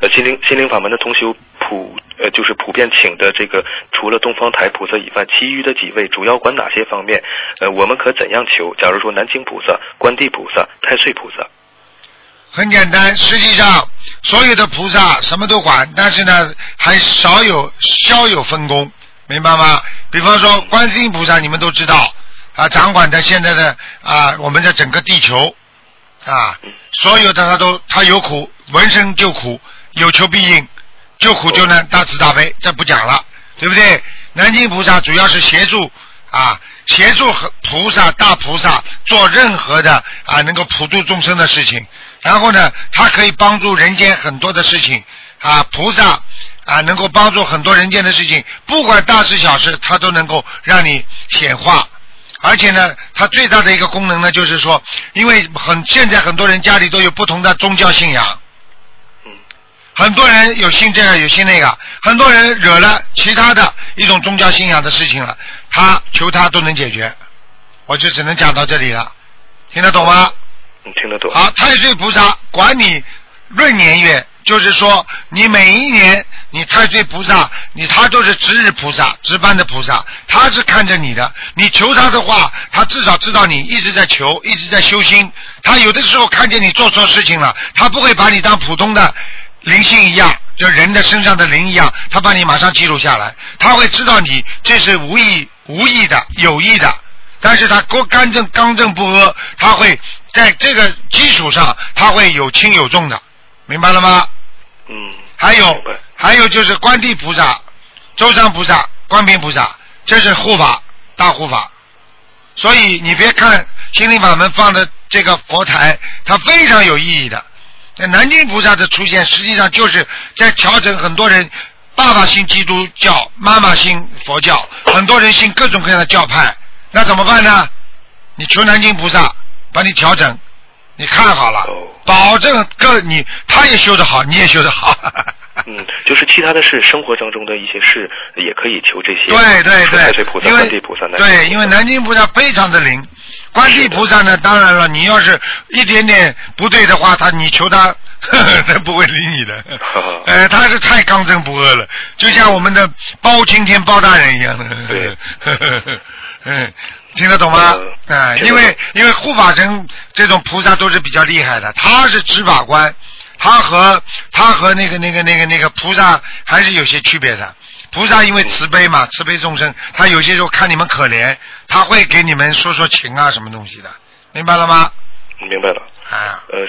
呃，心灵心灵法门的同修普呃就是普遍请的这个，除了东方台菩萨以外，其余的几位主要管哪些方面？呃，我们可怎样求？假如说南京菩萨、观地菩萨、太岁菩萨，很简单，实际上所有的菩萨什么都管，但是呢，还少有稍有分工，明白吗？比方说观世音菩萨，你们都知道啊，掌管的现在的啊我们的整个地球啊，所有的他都他有苦，闻声就苦，有求必应，救苦救难，大慈大悲，这不讲了，对不对？南京菩萨主要是协助啊，协助和菩萨大菩萨做任何的啊能够普度众生的事情。然后呢，他可以帮助人间很多的事情啊，菩萨啊能够帮助很多人间的事情，不管大事小事，他都能够让你显化。而且呢，它最大的一个功能呢，就是说，因为很现在很多人家里都有不同的宗教信仰，嗯，很多人有信这个有信那个，很多人惹了其他的一种宗教信仰的事情了，他求他都能解决。我就只能讲到这里了，听得懂吗？你听得懂？好，太岁菩萨管你闰年月，就是说你每一年你太岁菩萨，你他都是值日菩萨、值班的菩萨，他是看着你的。你求他的话，他至少知道你一直在求，一直在修心。他有的时候看见你做错事情了，他不会把你当普通的灵性一样，就人的身上的灵一样，他把你马上记录下来，他会知道你这是无意、无意的、有意的。但是他刚刚正刚正不阿，他会在这个基础上，他会有轻有重的，明白了吗？还有还有就是观地菩萨、周山菩萨、观平菩萨，这是护法大护法。所以你别看心灵法门放的这个佛台，它非常有意义的。那南京菩萨的出现，实际上就是在调整很多人，爸爸信基督教，妈妈信佛教，很多人信各种各样的教派，那怎么办呢？你求南京菩萨帮你调整，你看好了，保证跟你他也修得好，你也修得好。嗯，就是其他的事，生活当中的一些事也可以求这些。对对对因为观地菩萨、南京对，因为南京菩萨非常的灵，观地菩萨呢，当然了，你要是一点点不对的话，他你求他，他不会理你的。呃，他是太刚正不阿了，就像我们的包青天包大人一样的。对听得懂吗？呃啊、因为因为护法神这种菩萨都是比较厉害的，他是执法官，他和他和那个那个那个那个菩萨还是有些区别的。菩萨因为慈悲嘛，慈悲众生，他有些时候看你们可怜，他会给你们说说情啊，什么东西的，明白了吗？明白了。啊。呃，